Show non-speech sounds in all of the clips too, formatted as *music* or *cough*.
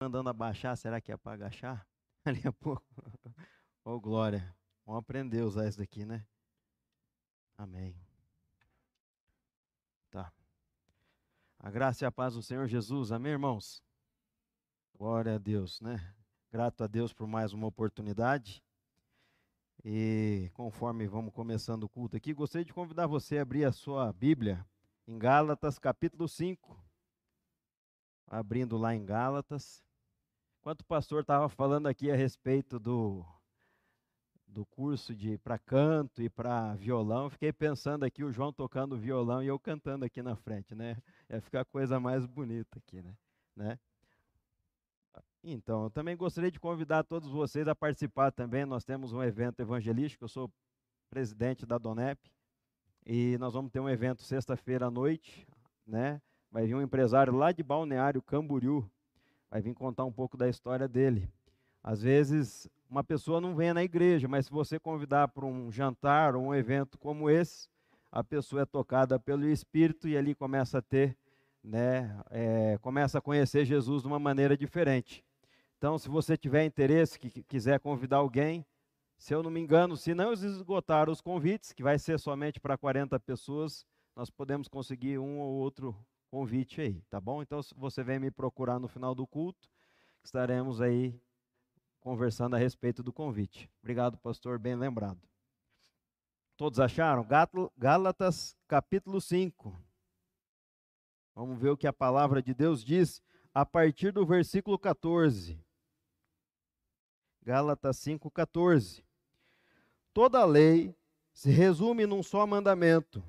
mandando abaixar, será que é para agachar? *laughs* Ali a pouco. Ô, oh, glória. Vamos aprender a usar isso daqui, né? Amém. Tá. A graça e a paz do Senhor Jesus. Amém, irmãos? Glória a Deus, né? Grato a Deus por mais uma oportunidade. E conforme vamos começando o culto aqui, gostaria de convidar você a abrir a sua Bíblia em Gálatas, capítulo 5. Abrindo lá em Gálatas. Enquanto o pastor estava falando aqui a respeito do, do curso de para canto e para violão, fiquei pensando aqui o João tocando violão e eu cantando aqui na frente, né? Ia ficar a coisa mais bonita aqui, né? né? Então, eu também gostaria de convidar todos vocês a participar também. Nós temos um evento evangelístico, eu sou presidente da Donep, e nós vamos ter um evento sexta-feira à noite, né? Vai vir um empresário lá de Balneário Camboriú, vai vir contar um pouco da história dele. Às vezes, uma pessoa não vem na igreja, mas se você convidar para um jantar ou um evento como esse, a pessoa é tocada pelo Espírito e ali começa a ter, né, é, começa a conhecer Jesus de uma maneira diferente. Então, se você tiver interesse, que quiser convidar alguém, se eu não me engano, se não esgotar os convites, que vai ser somente para 40 pessoas, nós podemos conseguir um ou outro convite aí, tá bom? Então, se você vem me procurar no final do culto, estaremos aí conversando a respeito do convite. Obrigado, pastor, bem lembrado. Todos acharam? Gálatas capítulo 5. Vamos ver o que a palavra de Deus diz a partir do versículo 14. Gálatas 5,14. Toda a lei se resume num só mandamento: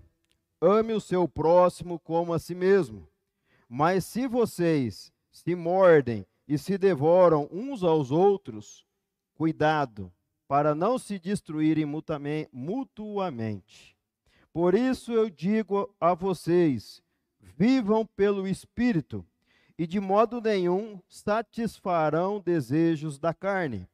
ame o seu próximo como a si mesmo. Mas se vocês se mordem e se devoram uns aos outros, cuidado, para não se destruírem mutuamente. Por isso eu digo a vocês: vivam pelo Espírito, e de modo nenhum satisfarão desejos da carne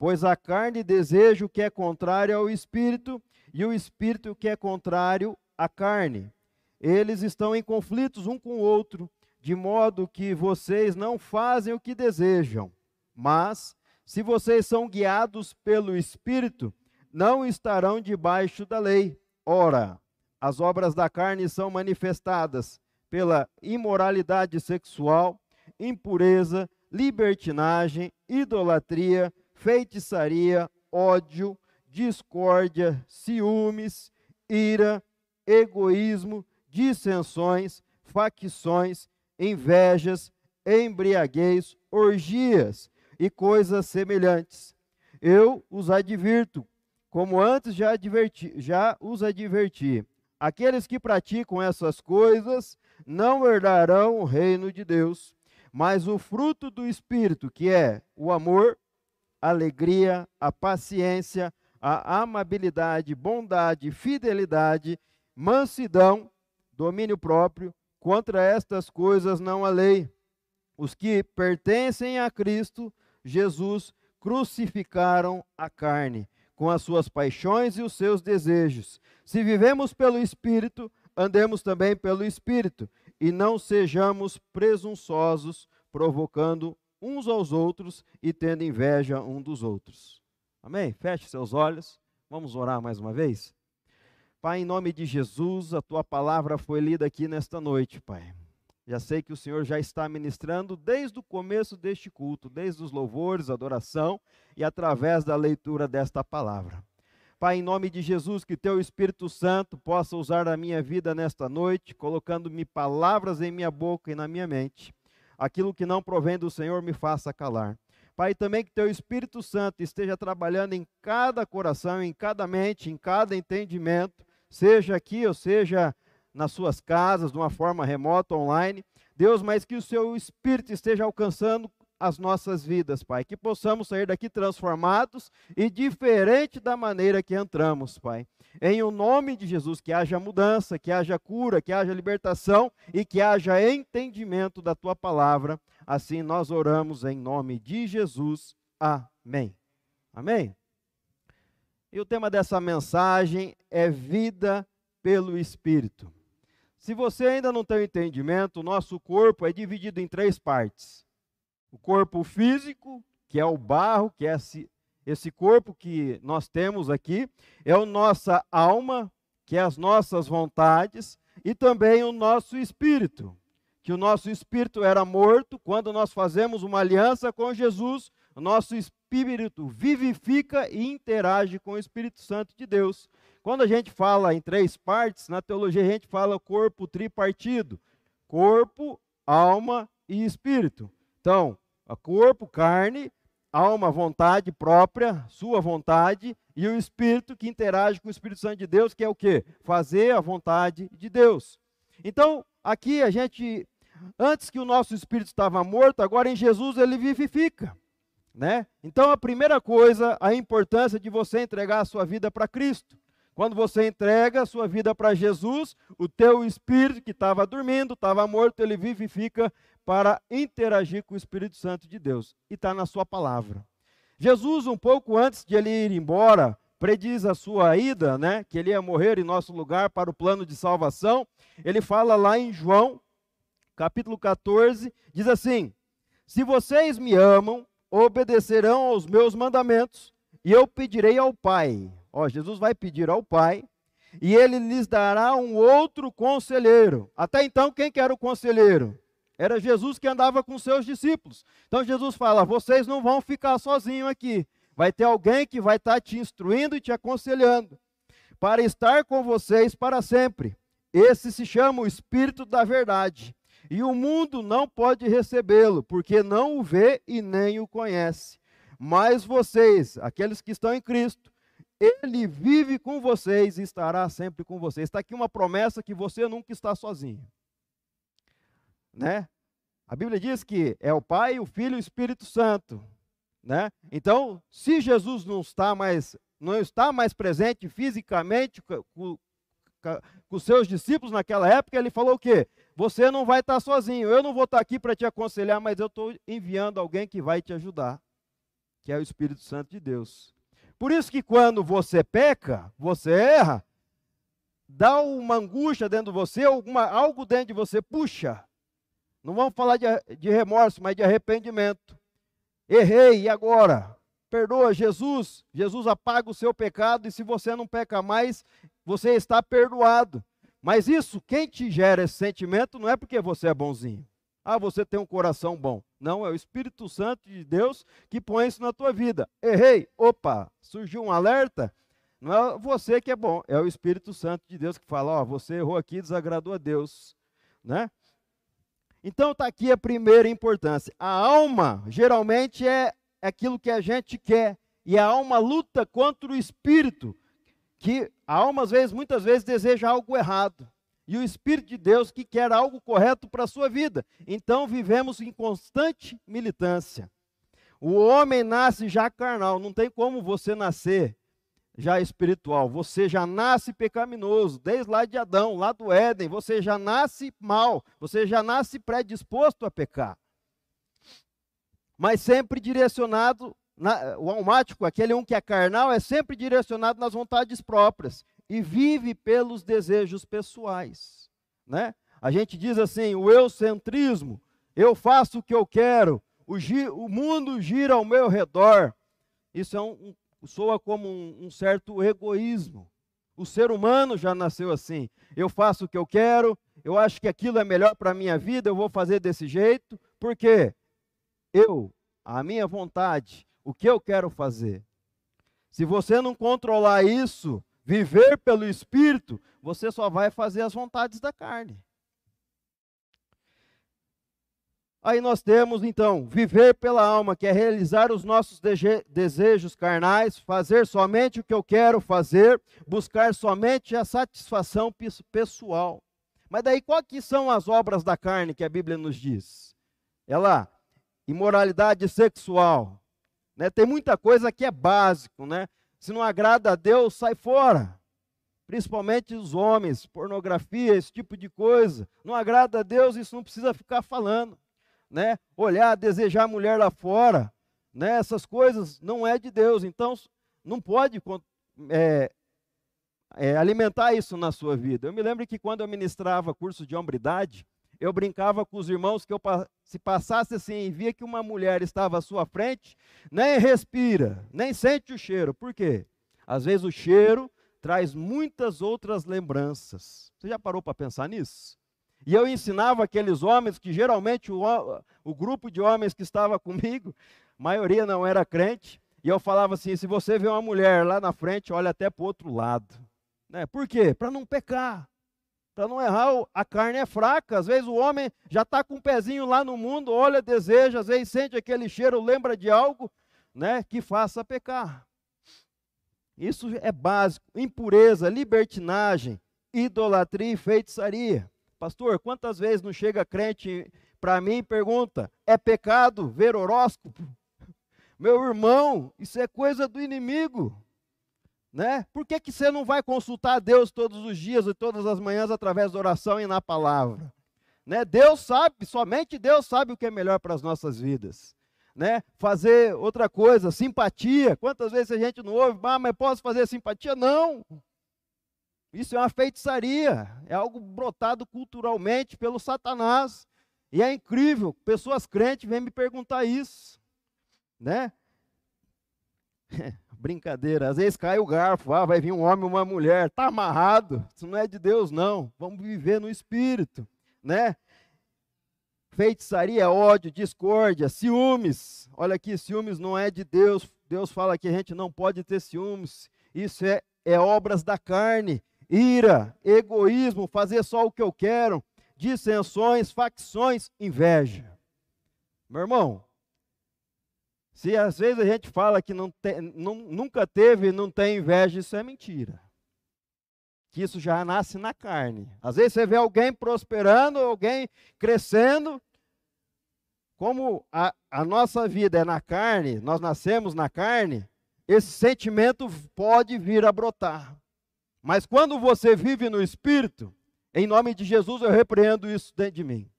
Pois a carne deseja o que é contrário ao espírito, e o espírito o que é contrário à carne. Eles estão em conflitos um com o outro, de modo que vocês não fazem o que desejam. Mas, se vocês são guiados pelo espírito, não estarão debaixo da lei. Ora, as obras da carne são manifestadas pela imoralidade sexual, impureza, libertinagem, idolatria, feitiçaria, ódio, discórdia, ciúmes, ira, egoísmo, dissensões, facções, invejas, embriaguez, orgias e coisas semelhantes. Eu os advirto, como antes já, adverti, já os adverti. Aqueles que praticam essas coisas não herdarão o reino de Deus. Mas o fruto do Espírito, que é o amor, a alegria, a paciência, a amabilidade, bondade, fidelidade, mansidão, domínio próprio. Contra estas coisas não há lei. Os que pertencem a Cristo Jesus crucificaram a carne, com as suas paixões e os seus desejos. Se vivemos pelo Espírito, andemos também pelo Espírito, e não sejamos presunçosos, provocando uns aos outros e tendo inveja um dos outros. Amém? Feche seus olhos. Vamos orar mais uma vez? Pai, em nome de Jesus, a tua palavra foi lida aqui nesta noite, Pai. Já sei que o Senhor já está ministrando desde o começo deste culto, desde os louvores, adoração e através da leitura desta palavra. Pai, em nome de Jesus, que teu Espírito Santo possa usar a minha vida nesta noite, colocando-me palavras em minha boca e na minha mente aquilo que não provém do Senhor me faça calar. Pai, também que teu Espírito Santo esteja trabalhando em cada coração, em cada mente, em cada entendimento, seja aqui ou seja nas suas casas, de uma forma remota, online. Deus, mas que o seu Espírito esteja alcançando as nossas vidas, Pai. Que possamos sair daqui transformados e diferente da maneira que entramos, Pai. Em o nome de Jesus, que haja mudança, que haja cura, que haja libertação e que haja entendimento da tua palavra. Assim nós oramos em nome de Jesus. Amém. Amém. E o tema dessa mensagem é vida pelo Espírito. Se você ainda não tem entendimento, o nosso corpo é dividido em três partes: o corpo físico, que é o barro, que é esse, esse corpo que nós temos aqui, é a nossa alma, que é as nossas vontades, e também o nosso espírito, que o nosso espírito era morto quando nós fazemos uma aliança com Jesus, o nosso espírito vivifica e interage com o Espírito Santo de Deus. Quando a gente fala em três partes, na teologia a gente fala corpo tripartido: corpo, alma e espírito. Então, corpo, carne, alma, vontade própria, sua vontade, e o espírito que interage com o Espírito Santo de Deus, que é o quê? Fazer a vontade de Deus. Então, aqui a gente, antes que o nosso espírito estava morto, agora em Jesus ele vivifica. Né? Então, a primeira coisa, a importância de você entregar a sua vida para Cristo. Quando você entrega a sua vida para Jesus, o teu espírito que estava dormindo, estava morto, ele vivifica para interagir com o Espírito Santo de Deus. E está na sua palavra. Jesus, um pouco antes de ele ir embora, prediz a sua ida, né, que ele ia morrer em nosso lugar para o plano de salvação. Ele fala lá em João, capítulo 14, diz assim: Se vocês me amam, obedecerão aos meus mandamentos, e eu pedirei ao Pai. Ó, Jesus vai pedir ao Pai, e ele lhes dará um outro conselheiro. Até então, quem que era o conselheiro? Era Jesus que andava com seus discípulos. Então Jesus fala: vocês não vão ficar sozinhos aqui. Vai ter alguém que vai estar te instruindo e te aconselhando, para estar com vocês para sempre. Esse se chama o Espírito da Verdade. E o mundo não pode recebê-lo, porque não o vê e nem o conhece. Mas vocês, aqueles que estão em Cristo, ele vive com vocês e estará sempre com vocês. Está aqui uma promessa que você nunca está sozinho né? A Bíblia diz que é o Pai, o Filho e o Espírito Santo, né? Então, se Jesus não está mais não está mais presente fisicamente com, com, com os seus discípulos naquela época, ele falou o quê? Você não vai estar sozinho. Eu não vou estar aqui para te aconselhar, mas eu estou enviando alguém que vai te ajudar, que é o Espírito Santo de Deus. Por isso que quando você peca, você erra, dá uma angústia dentro de você, alguma, algo dentro de você puxa. Não vamos falar de, de remorso, mas de arrependimento. Errei, e agora? Perdoa Jesus. Jesus apaga o seu pecado e se você não peca mais, você está perdoado. Mas isso, quem te gera esse sentimento não é porque você é bonzinho. Ah, você tem um coração bom. Não, é o Espírito Santo de Deus que põe isso na tua vida. Errei, opa, surgiu um alerta. Não é você que é bom, é o Espírito Santo de Deus que fala, ó, você errou aqui, desagradou a Deus, né? Então está aqui a primeira importância. A alma geralmente é aquilo que a gente quer e a alma luta contra o espírito, que a alma às vezes, muitas vezes deseja algo errado. E o espírito de Deus que quer algo correto para a sua vida. Então vivemos em constante militância. O homem nasce já carnal, não tem como você nascer já espiritual. Você já nasce pecaminoso, desde lá de Adão, lá do Éden, você já nasce mal, você já nasce predisposto a pecar. Mas sempre direcionado, na, o almático, aquele um que é carnal, é sempre direcionado nas vontades próprias e vive pelos desejos pessoais. Né? A gente diz assim: o eucentrismo, eu faço o que eu quero, o, o mundo gira ao meu redor. Isso é um, soa como um, um certo egoísmo. O ser humano já nasceu assim. Eu faço o que eu quero, eu acho que aquilo é melhor para a minha vida, eu vou fazer desse jeito, porque eu, a minha vontade, o que eu quero fazer. Se você não controlar isso, viver pelo Espírito, você só vai fazer as vontades da carne. Aí nós temos então viver pela alma, que é realizar os nossos desejos carnais, fazer somente o que eu quero fazer, buscar somente a satisfação pessoal. Mas daí quais que são as obras da carne que a Bíblia nos diz? É lá, imoralidade sexual. Né? Tem muita coisa que é básico, né? Se não agrada a Deus, sai fora. Principalmente os homens, pornografia, esse tipo de coisa. Não agrada a Deus, isso não precisa ficar falando né? Olhar, desejar a mulher lá fora, né? Essas coisas não é de Deus. Então, não pode é, é, alimentar isso na sua vida. Eu me lembro que quando eu ministrava curso de hombridade, eu brincava com os irmãos que eu se passasse assim e via que uma mulher estava à sua frente, nem respira, nem sente o cheiro. Por quê? Às vezes o cheiro traz muitas outras lembranças. Você já parou para pensar nisso? E eu ensinava aqueles homens que geralmente o, o grupo de homens que estava *laughs* comigo, a maioria não era crente, e eu falava assim: se você vê uma mulher lá na frente, olha até para o outro lado. Né? Por quê? Para não pecar. Para não errar, a carne é fraca. Às vezes o homem já está com um pezinho lá no mundo, olha, deseja, às vezes sente aquele cheiro, lembra de algo né, que faça pecar. Isso é básico. Impureza, libertinagem, idolatria e feitiçaria. Pastor, quantas vezes não chega crente para mim e pergunta: é pecado ver horóscopo? *laughs* Meu irmão, isso é coisa do inimigo. Né? Por que, que você não vai consultar a Deus todos os dias e todas as manhãs através da oração e na palavra? Né? Deus sabe, somente Deus sabe o que é melhor para as nossas vidas. Né? Fazer outra coisa, simpatia. Quantas vezes a gente não ouve, ah, mas posso fazer simpatia? Não. Isso é uma feitiçaria, é algo brotado culturalmente pelo Satanás. E é incrível, pessoas crentes vêm me perguntar isso, né? *laughs* Brincadeira, às vezes cai o garfo, ah, vai vir um homem, uma mulher, tá amarrado. Isso não é de Deus não. Vamos viver no espírito, né? Feitiçaria, ódio, discórdia, ciúmes. Olha aqui, ciúmes não é de Deus. Deus fala que a gente não pode ter ciúmes. Isso é, é obras da carne. Ira, egoísmo, fazer só o que eu quero, dissensões, facções, inveja. Meu irmão, se às vezes a gente fala que não te, não, nunca teve não tem inveja, isso é mentira. Que isso já nasce na carne. Às vezes você vê alguém prosperando, alguém crescendo. Como a, a nossa vida é na carne, nós nascemos na carne, esse sentimento pode vir a brotar. Mas quando você vive no Espírito, em nome de Jesus eu repreendo isso dentro de mim.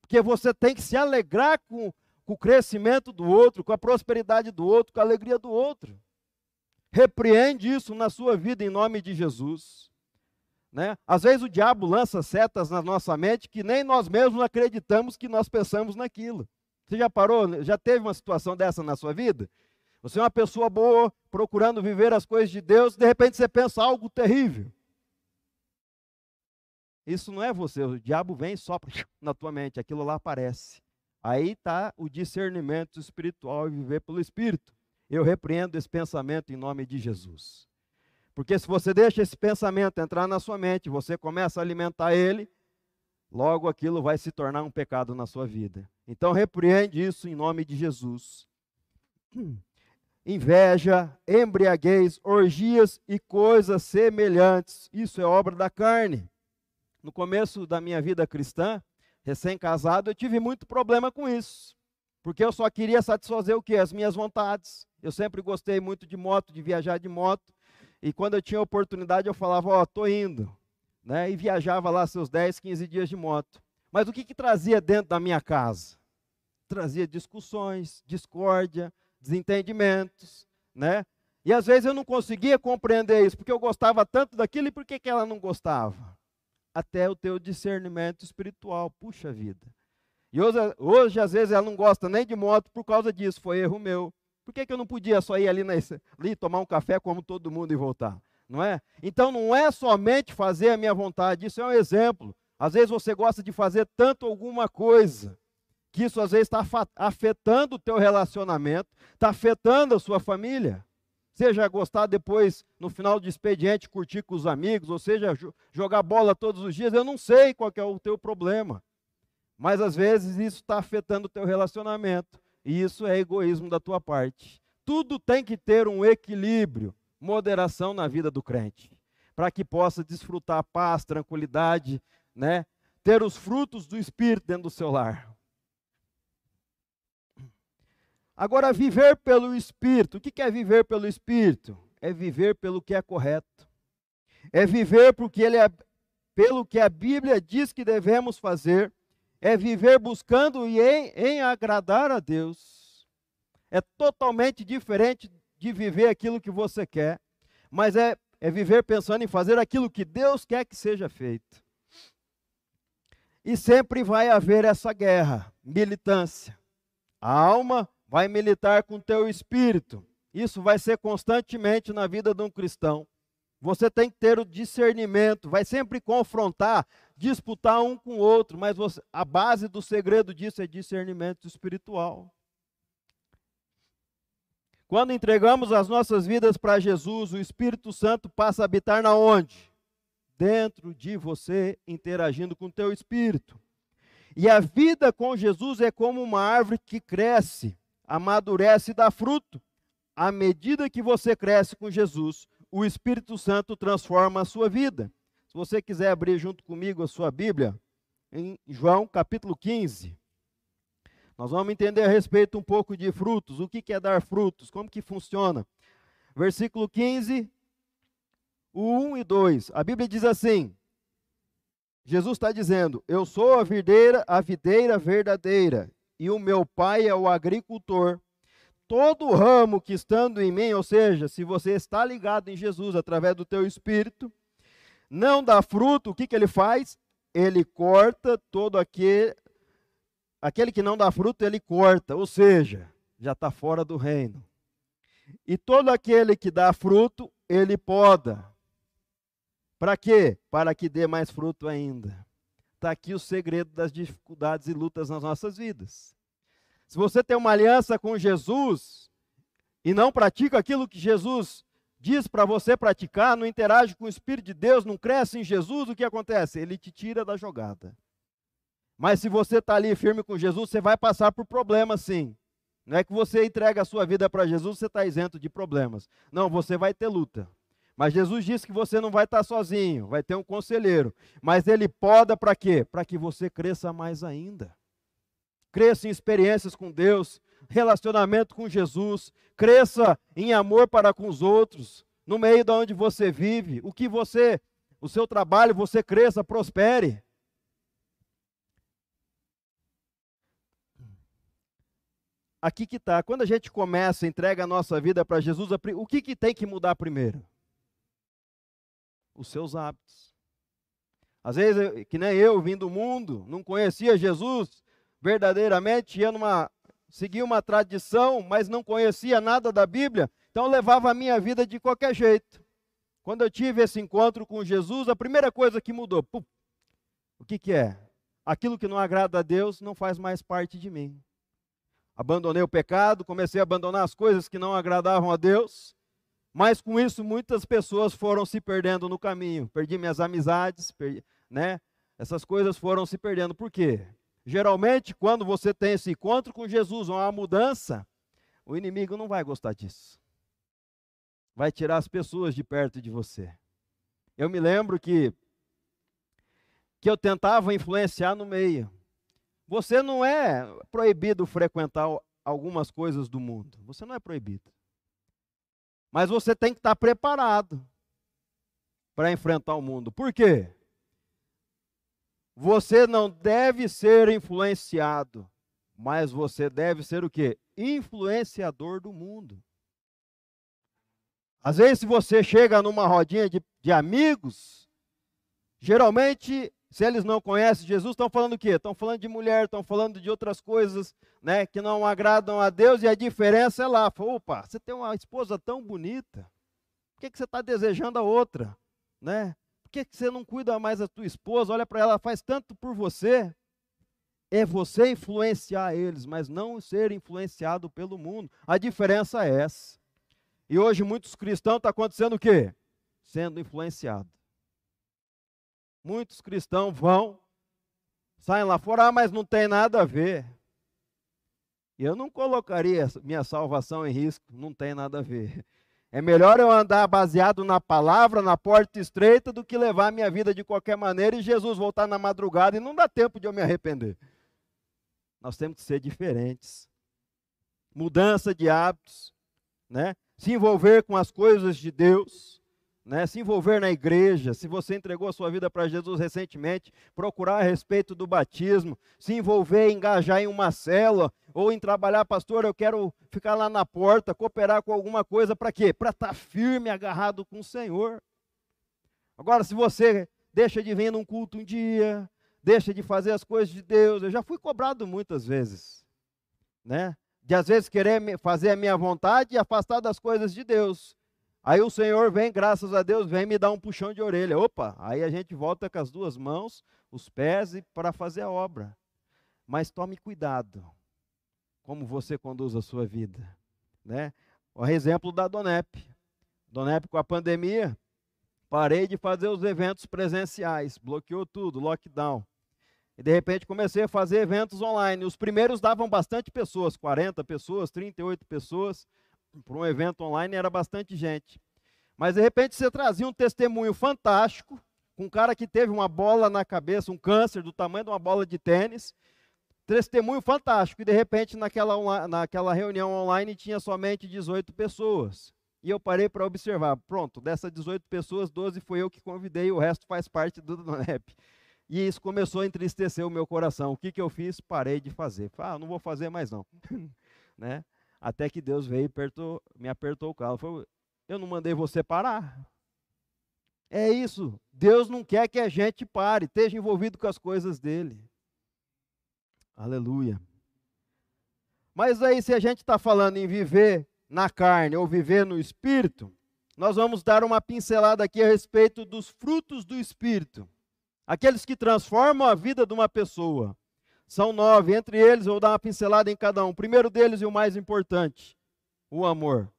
Porque você tem que se alegrar com com o crescimento do outro, com a prosperidade do outro, com a alegria do outro. Repreende isso na sua vida em nome de Jesus. Né? Às vezes o diabo lança setas na nossa mente que nem nós mesmos acreditamos que nós pensamos naquilo. Você já parou, já teve uma situação dessa na sua vida? Você é uma pessoa boa, procurando viver as coisas de Deus, de repente você pensa algo terrível. Isso não é você, o diabo vem sopra na tua mente, aquilo lá aparece. Aí está o discernimento espiritual e viver pelo Espírito. Eu repreendo esse pensamento em nome de Jesus. Porque se você deixa esse pensamento entrar na sua mente, você começa a alimentar ele, logo aquilo vai se tornar um pecado na sua vida. Então repreende isso em nome de Jesus. *clears throat* Inveja, embriaguez, orgias e coisas semelhantes. Isso é obra da carne. No começo da minha vida cristã, recém-casado, eu tive muito problema com isso. Porque eu só queria satisfazer o quê? As minhas vontades. Eu sempre gostei muito de moto, de viajar de moto. E quando eu tinha oportunidade, eu falava, ó, oh, tô indo. Né? E viajava lá seus 10, 15 dias de moto. Mas o que, que trazia dentro da minha casa? Trazia discussões, discórdia, desentendimentos, né? E às vezes eu não conseguia compreender isso, porque eu gostava tanto daquilo e por que, que ela não gostava? Até o teu discernimento espiritual. Puxa vida. E hoje, hoje, às vezes, ela não gosta nem de moto por causa disso, foi erro meu. Por que, que eu não podia só ir ali, na, ali tomar um café como todo mundo e voltar? Não é? Então não é somente fazer a minha vontade, isso é um exemplo. Às vezes você gosta de fazer tanto alguma coisa, que isso às vezes está afetando o teu relacionamento, está afetando a sua família. Seja gostar depois, no final do expediente, curtir com os amigos, ou seja, jogar bola todos os dias, eu não sei qual é o teu problema. Mas às vezes isso está afetando o teu relacionamento. E isso é egoísmo da tua parte. Tudo tem que ter um equilíbrio, moderação na vida do crente, para que possa desfrutar paz, tranquilidade, né? ter os frutos do Espírito dentro do seu lar. Agora, viver pelo Espírito. O que é viver pelo Espírito? É viver pelo que é correto. É viver porque ele é, pelo que a Bíblia diz que devemos fazer. É viver buscando e em, em agradar a Deus. É totalmente diferente de viver aquilo que você quer, mas é, é viver pensando em fazer aquilo que Deus quer que seja feito. E sempre vai haver essa guerra, militância. A alma vai militar com o teu espírito. Isso vai ser constantemente na vida de um cristão. Você tem que ter o discernimento, vai sempre confrontar, disputar um com o outro, mas você, a base do segredo disso é discernimento espiritual. Quando entregamos as nossas vidas para Jesus, o Espírito Santo passa a habitar na onde? Dentro de você, interagindo com o teu espírito. E a vida com Jesus é como uma árvore que cresce, amadurece e dá fruto. À medida que você cresce com Jesus, o Espírito Santo transforma a sua vida. Se você quiser abrir junto comigo a sua Bíblia, em João capítulo 15, nós vamos entender a respeito um pouco de frutos, o que é dar frutos, como que funciona. Versículo 15, o 1 e 2. A Bíblia diz assim: Jesus está dizendo: Eu sou a videira, a videira verdadeira, e o meu pai é o agricultor todo ramo que estando em mim, ou seja, se você está ligado em Jesus através do teu espírito, não dá fruto, o que, que ele faz? Ele corta todo aquele, aquele que não dá fruto, ele corta, ou seja, já está fora do reino. E todo aquele que dá fruto, ele poda. Para quê? Para que dê mais fruto ainda. Está aqui o segredo das dificuldades e lutas nas nossas vidas. Se você tem uma aliança com Jesus e não pratica aquilo que Jesus diz para você praticar, não interage com o Espírito de Deus, não cresce em Jesus, o que acontece? Ele te tira da jogada. Mas se você está ali firme com Jesus, você vai passar por problemas sim. Não é que você entrega a sua vida para Jesus, você está isento de problemas. Não, você vai ter luta. Mas Jesus disse que você não vai estar sozinho, vai ter um conselheiro. Mas ele poda para quê? Para que você cresça mais ainda cresça em experiências com Deus, relacionamento com Jesus, cresça em amor para com os outros, no meio de onde você vive, o que você, o seu trabalho, você cresça, prospere. Aqui que está, quando a gente começa, entrega a nossa vida para Jesus, o que, que tem que mudar primeiro? Os seus hábitos. Às vezes, que nem eu, vim do mundo, não conhecia Jesus, verdadeiramente, ia numa, seguia uma tradição, mas não conhecia nada da Bíblia, então levava a minha vida de qualquer jeito. Quando eu tive esse encontro com Jesus, a primeira coisa que mudou, pum, o que, que é? Aquilo que não agrada a Deus não faz mais parte de mim. Abandonei o pecado, comecei a abandonar as coisas que não agradavam a Deus, mas com isso muitas pessoas foram se perdendo no caminho. Perdi minhas amizades, perdi, né? Essas coisas foram se perdendo. Por quê? Geralmente, quando você tem esse encontro com Jesus, uma mudança, o inimigo não vai gostar disso. Vai tirar as pessoas de perto de você. Eu me lembro que que eu tentava influenciar no meio. Você não é proibido frequentar algumas coisas do mundo. Você não é proibido. Mas você tem que estar preparado para enfrentar o mundo. Por quê? Você não deve ser influenciado, mas você deve ser o quê? Influenciador do mundo. Às vezes, se você chega numa rodinha de, de amigos, geralmente, se eles não conhecem Jesus, estão falando o quê? Estão falando de mulher, estão falando de outras coisas né, que não agradam a Deus, e a diferença é lá. Opa, você tem uma esposa tão bonita, por que, que você está desejando a outra? Né? Por que você não cuida mais da tua esposa? Olha para ela, faz tanto por você. É você influenciar eles, mas não ser influenciado pelo mundo. A diferença é essa. E hoje muitos cristãos estão tá acontecendo o quê? Sendo influenciado. Muitos cristãos vão, saem lá fora, ah, mas não tem nada a ver. Eu não colocaria minha salvação em risco, não tem nada a ver. É melhor eu andar baseado na palavra, na porta estreita, do que levar a minha vida de qualquer maneira e Jesus voltar na madrugada e não dá tempo de eu me arrepender. Nós temos que ser diferentes. Mudança de hábitos, né? Se envolver com as coisas de Deus né, se envolver na igreja, se você entregou a sua vida para Jesus recentemente, procurar a respeito do batismo, se envolver, engajar em uma célula, ou em trabalhar, pastor, eu quero ficar lá na porta, cooperar com alguma coisa, para quê? Para estar tá firme, agarrado com o Senhor. Agora, se você deixa de vir num culto um dia, deixa de fazer as coisas de Deus. Eu já fui cobrado muitas vezes, né? De às vezes querer fazer a minha vontade e afastar das coisas de Deus. Aí o Senhor vem, graças a Deus, vem me dar um puxão de orelha. Opa, aí a gente volta com as duas mãos, os pés e para fazer a obra. Mas tome cuidado como você conduz a sua vida, né? O exemplo da Donep. Donep com a pandemia, parei de fazer os eventos presenciais, bloqueou tudo, lockdown. E de repente comecei a fazer eventos online. Os primeiros davam bastante pessoas, 40 pessoas, 38 pessoas. Para um evento online era bastante gente. Mas de repente você trazia um testemunho fantástico, com um cara que teve uma bola na cabeça, um câncer do tamanho de uma bola de tênis. Testemunho fantástico. E de repente naquela, naquela reunião online tinha somente 18 pessoas. E eu parei para observar. Pronto, dessas 18 pessoas, 12 foi eu que convidei, o resto faz parte do DONEP. E isso começou a entristecer o meu coração. O que, que eu fiz? Parei de fazer. Ah, não vou fazer mais não. *laughs* né? Até que Deus veio e apertou, me apertou o carro. Falei, eu não mandei você parar. É isso. Deus não quer que a gente pare, esteja envolvido com as coisas dele. Aleluia. Mas aí, se a gente está falando em viver na carne ou viver no espírito, nós vamos dar uma pincelada aqui a respeito dos frutos do espírito. Aqueles que transformam a vida de uma pessoa. São nove, entre eles vou dar uma pincelada em cada um. O primeiro deles e o mais importante, o amor.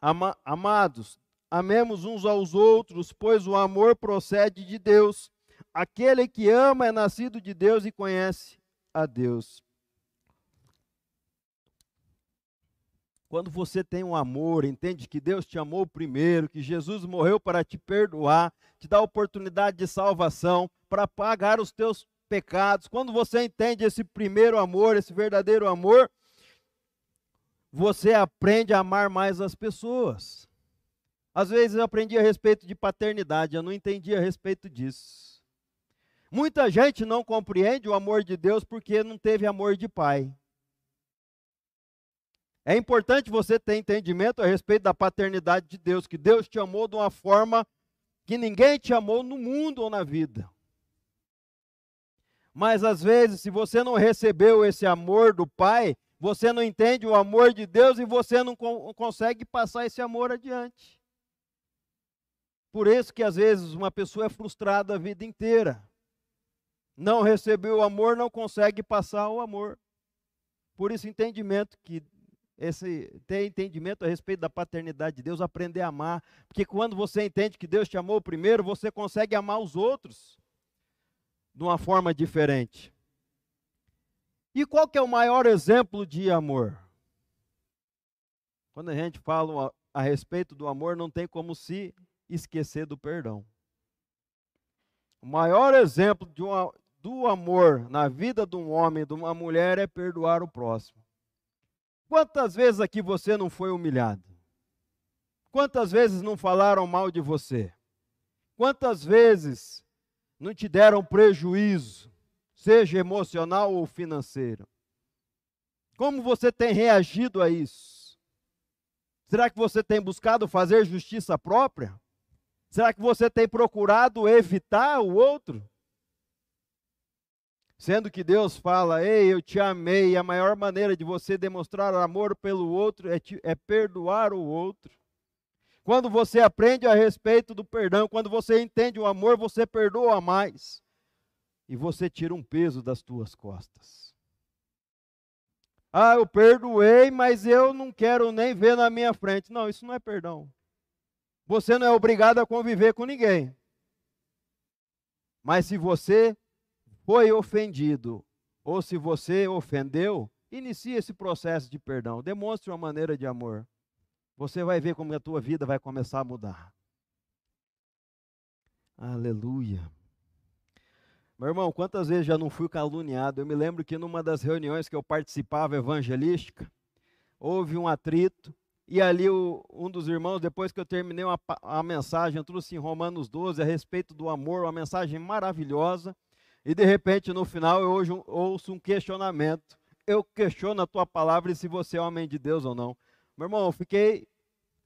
Ama amados, amemos uns aos outros, pois o amor procede de Deus. Aquele que ama é nascido de Deus e conhece a Deus. Quando você tem um amor, entende que Deus te amou primeiro, que Jesus morreu para te perdoar, te dar oportunidade de salvação, para pagar os teus pecados. Quando você entende esse primeiro amor, esse verdadeiro amor, você aprende a amar mais as pessoas. Às vezes eu aprendi a respeito de paternidade, eu não entendi a respeito disso. Muita gente não compreende o amor de Deus porque não teve amor de pai. É importante você ter entendimento a respeito da paternidade de Deus, que Deus te amou de uma forma que ninguém te amou no mundo ou na vida. Mas às vezes, se você não recebeu esse amor do Pai, você não entende o amor de Deus e você não consegue passar esse amor adiante. Por isso que às vezes uma pessoa é frustrada a vida inteira. Não recebeu o amor, não consegue passar o amor. Por isso, entendimento que esse ter entendimento a respeito da paternidade de Deus, aprender a amar, porque quando você entende que Deus te amou primeiro, você consegue amar os outros de uma forma diferente. E qual que é o maior exemplo de amor? Quando a gente fala a, respeito do amor, não tem como se esquecer do perdão. O maior exemplo uma, do amor na vida de um homem, de uma mulher, é perdoar o próximo. Quantas vezes aqui você não foi humilhado? Quantas vezes não falaram mal de você? Quantas vezes não te deram prejuízo, seja emocional ou financeiro? Como você tem reagido a isso? Será que você tem buscado fazer justiça própria? Será que você tem procurado evitar o outro? Sendo que Deus fala, ei, eu te amei, e a maior maneira de você demonstrar amor pelo outro é, te, é perdoar o outro. Quando você aprende a respeito do perdão, quando você entende o amor, você perdoa mais. E você tira um peso das tuas costas. Ah, eu perdoei, mas eu não quero nem ver na minha frente. Não, isso não é perdão. Você não é obrigado a conviver com ninguém. Mas se você foi ofendido, ou se você ofendeu, inicie esse processo de perdão. Demonstre uma maneira de amor. Você vai ver como a tua vida vai começar a mudar. Aleluia. Meu irmão, quantas vezes já não fui caluniado? Eu me lembro que numa das reuniões que eu participava evangelística, houve um atrito, e ali o, um dos irmãos, depois que eu terminei uma, a mensagem, trouxe em Romanos 12 a respeito do amor, uma mensagem maravilhosa. E de repente, no final, eu hoje ouço um questionamento. Eu questiono a tua palavra e se você é homem de Deus ou não. Meu irmão, eu fiquei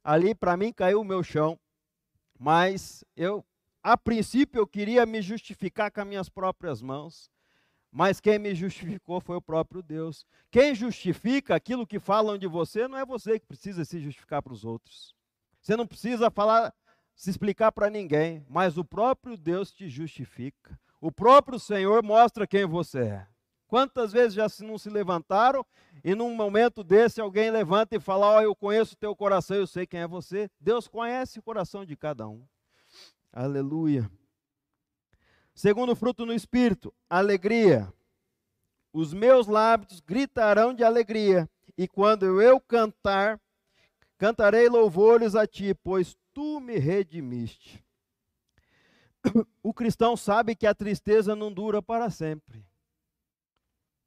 ali, para mim caiu o meu chão, mas eu a princípio eu queria me justificar com as minhas próprias mãos, mas quem me justificou foi o próprio Deus. Quem justifica aquilo que falam de você não é você que precisa se justificar para os outros. Você não precisa falar, se explicar para ninguém, mas o próprio Deus te justifica. O próprio Senhor mostra quem você é. Quantas vezes já não se levantaram e num momento desse alguém levanta e fala: Ó, oh, eu conheço o teu coração, eu sei quem é você. Deus conhece o coração de cada um. Aleluia. Segundo fruto no espírito, alegria. Os meus lábios gritarão de alegria, e quando eu cantar, cantarei louvores a ti, pois tu me redimiste. *coughs* O cristão sabe que a tristeza não dura para sempre.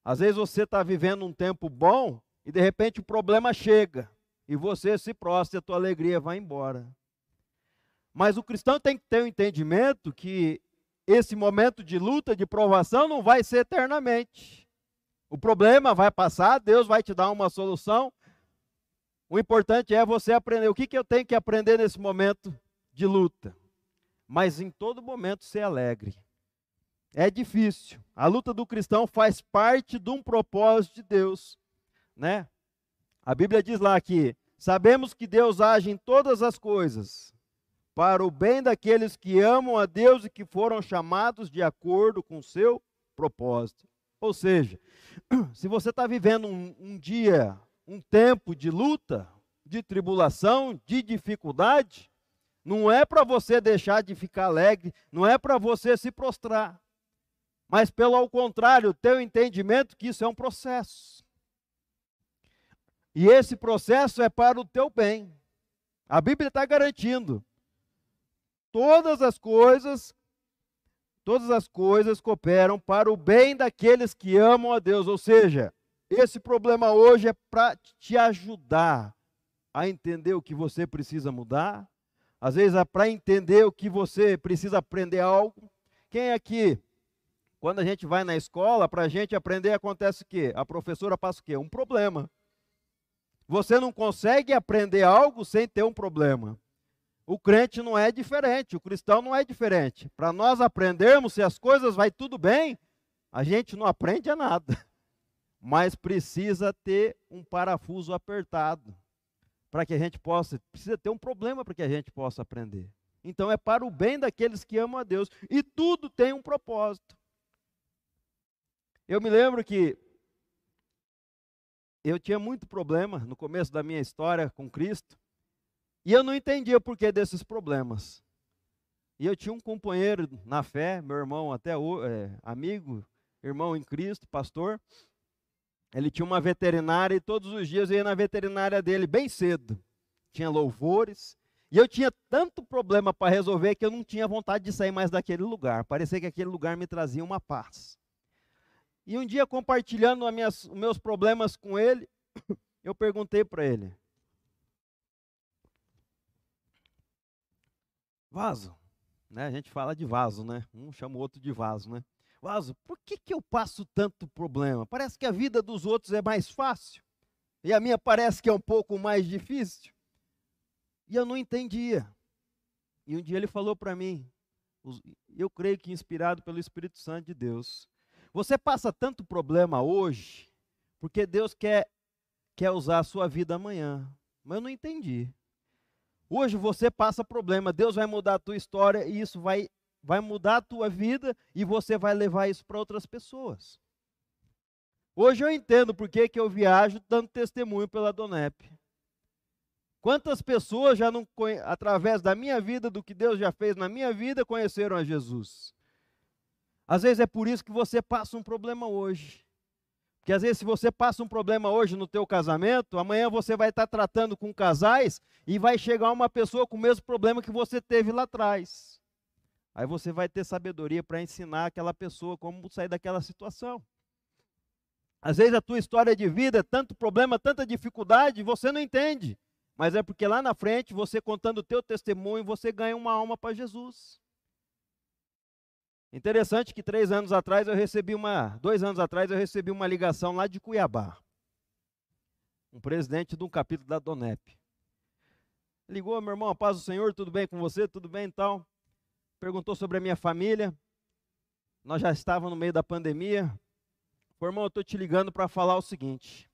Às vezes você está vivendo um tempo bom e de repente o problema chega e você se prostra e a tua alegria vai embora. Mas o cristão tem que ter o um entendimento que esse momento de luta, de provação, não vai ser eternamente. O problema vai passar, Deus vai te dar uma solução. O importante é você aprender. O que, que eu tenho que aprender nesse momento de luta? Mas em todo momento ser alegre. É difícil. A luta do cristão faz parte de um propósito de Deus, né? A Bíblia diz lá que sabemos que Deus age em todas as coisas para o bem daqueles que amam a Deus e que foram chamados de acordo com o seu propósito. Ou seja, *clears throat* se você está vivendo um, um, dia, um tempo de luta, de tribulação, de dificuldade, não é para você deixar de ficar alegre, não é para você se prostrar, mas pelo contrário, ter o entendimento que isso é um processo. E esse processo é para o teu bem. A Bíblia está garantindo todas as coisas, todas as coisas cooperam para o bem daqueles que amam a Deus. Ou seja, esse problema hoje é para te ajudar a entender o que você precisa mudar. Às vezes é para entender o que você precisa aprender algo. Quem aqui, quando a gente vai na escola, para a gente aprender, acontece o quê? A professora passa o quê? Um problema. Você não consegue aprender algo sem ter um problema. O crente não é diferente, o cristão não é diferente. Para nós aprendermos se as coisas vai tudo bem, a gente não aprende a nada. *laughs* Mas precisa ter um parafuso apertado para que a gente possa, precisa ter um problema para que a gente possa aprender. Então é para o bem daqueles que amam a Deus e tudo tem um propósito. Eu me lembro que eu tinha muito problema no começo da minha história com Cristo. E eu não entendia o porquê desses problemas. E eu tinha um companheiro na fé, meu irmão até é, amigo, irmão em Cristo, pastor. Ele tinha uma veterinária e todos os dias eu ia na veterinária dele bem cedo. Tinha louvores. E eu tinha tanto problema para resolver que eu não tinha vontade de sair mais daquele lugar. Parecia que aquele lugar me trazia uma paz. E um dia, compartilhando minhas, os meus problemas com ele, *coughs* eu perguntei para ele: Vaso, né? A gente fala de vaso, né? Um chama o outro de vaso, né? Vaso, por que, que eu passo tanto problema? Parece que a vida dos outros é mais fácil e a minha parece que é um pouco mais difícil. E eu não entendia. E um dia ele falou para mim, eu creio que inspirado pelo Espírito Santo de Deus. Você passa tanto problema hoje porque Deus quer quer usar a sua vida amanhã. Mas eu não entendi. Hoje você passa problema, Deus vai mudar a tua história e isso vai, vai mudar a tua vida e você vai levar isso para outras pessoas. Hoje eu entendo por que, eu viajo dando testemunho pela Donep. Quantas pessoas já não, através da minha vida, do que Deus já fez na minha vida, conheceram a Jesus? Às vezes é por isso que você passa um problema hoje. Porque às vezes se você passa um problema hoje no teu casamento, amanhã você vai estar tratando com casais e vai chegar uma pessoa com o mesmo problema que você teve lá atrás. Aí você vai ter sabedoria para ensinar aquela pessoa como sair daquela situação. Às vezes a tua história de vida é tanto problema, tanta dificuldade, você não entende. Mas é porque lá na frente, você contando o teu testemunho, você ganha uma alma para Jesus. Interessante que três anos atrás eu recebi uma, dois anos atrás eu recebi uma ligação lá de Cuiabá. Um presidente de um capítulo da Donep. Ligou, meu irmão, paz do Senhor, tudo bem com você? Tudo bem então? perguntou sobre a minha família. Nós já estávamos no meio da pandemia. Irmão, eu estou te ligando para falar o seguinte.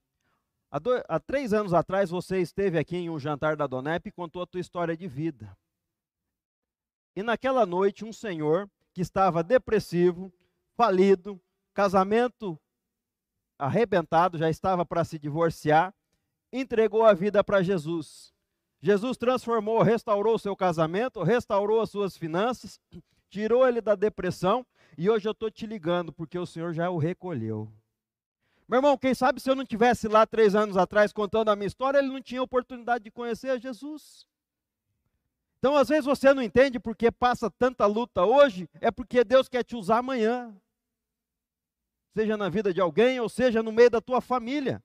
Há, dois, há, três anos atrás você esteve aqui em um jantar da Donep e contou a tua história de vida. E naquela noite, um senhor que estava depressivo, falido, casamento arrebentado, já estava para se divorciar, entregou a vida para Jesus. Jesus transformou, restaurou seu casamento, restaurou as suas finanças, tirou ele da depressão e hoje eu estou te ligando porque o Senhor já o recolheu. Meu irmão, quem sabe se eu não tivesse lá três anos atrás contando a minha história, ele não tinha oportunidade de conhecer a Jesus. Então, às vezes você não entende porque passa tanta luta hoje, é porque Deus quer te usar amanhã. Seja na vida de alguém ou seja no meio da tua família.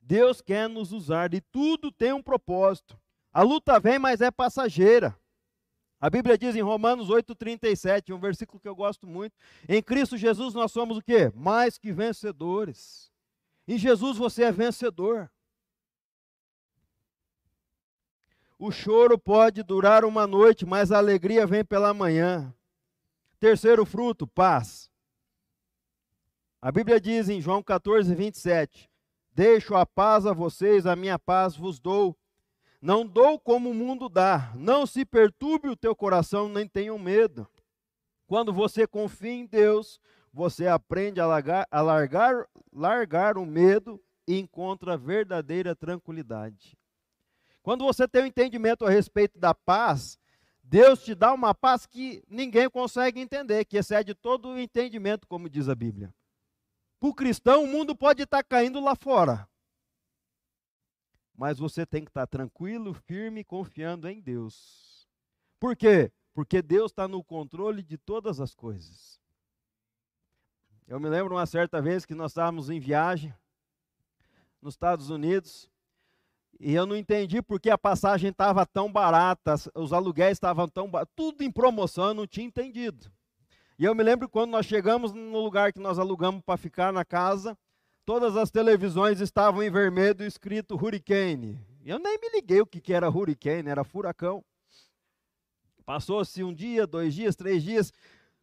Deus quer nos usar e tudo tem um propósito. A luta vem, mas é passageira. A Bíblia diz em Romanos 8,37, um versículo que eu gosto muito: Em Cristo Jesus nós somos o quê? Mais que vencedores. Em Jesus você é vencedor. O choro pode durar uma noite, mas a alegria vem pela manhã. Terceiro fruto, paz. A Bíblia diz em João 14, 27: Deixo a paz a vocês, a minha paz vos dou. Não dou como o mundo dá. Não se perturbe o teu coração, nem tenham medo. Quando você confia em Deus, você aprende a largar, a largar, largar o medo e encontra verdadeira tranquilidade. Quando você tem um entendimento a respeito da paz, Deus te dá uma paz que ninguém consegue entender, que excede todo o entendimento, como diz a Bíblia. Para o cristão, o mundo pode estar caindo lá fora. Mas você tem que estar tranquilo, firme, confiando em Deus. Por quê? Porque Deus está no controle de todas as coisas. Eu me lembro uma certa vez que nós estávamos em viagem nos Estados Unidos e eu não entendi porque a passagem estava tão barata, os aluguéis estavam tão baratos, tudo em promoção, eu não tinha entendido. E eu me lembro quando nós chegamos no lugar que nós alugamos para ficar na casa, todas as televisões estavam em vermelho escrito Hurricane. Eu nem me liguei o que, que era Hurricane, era furacão. Passou-se um dia, dois dias, três dias,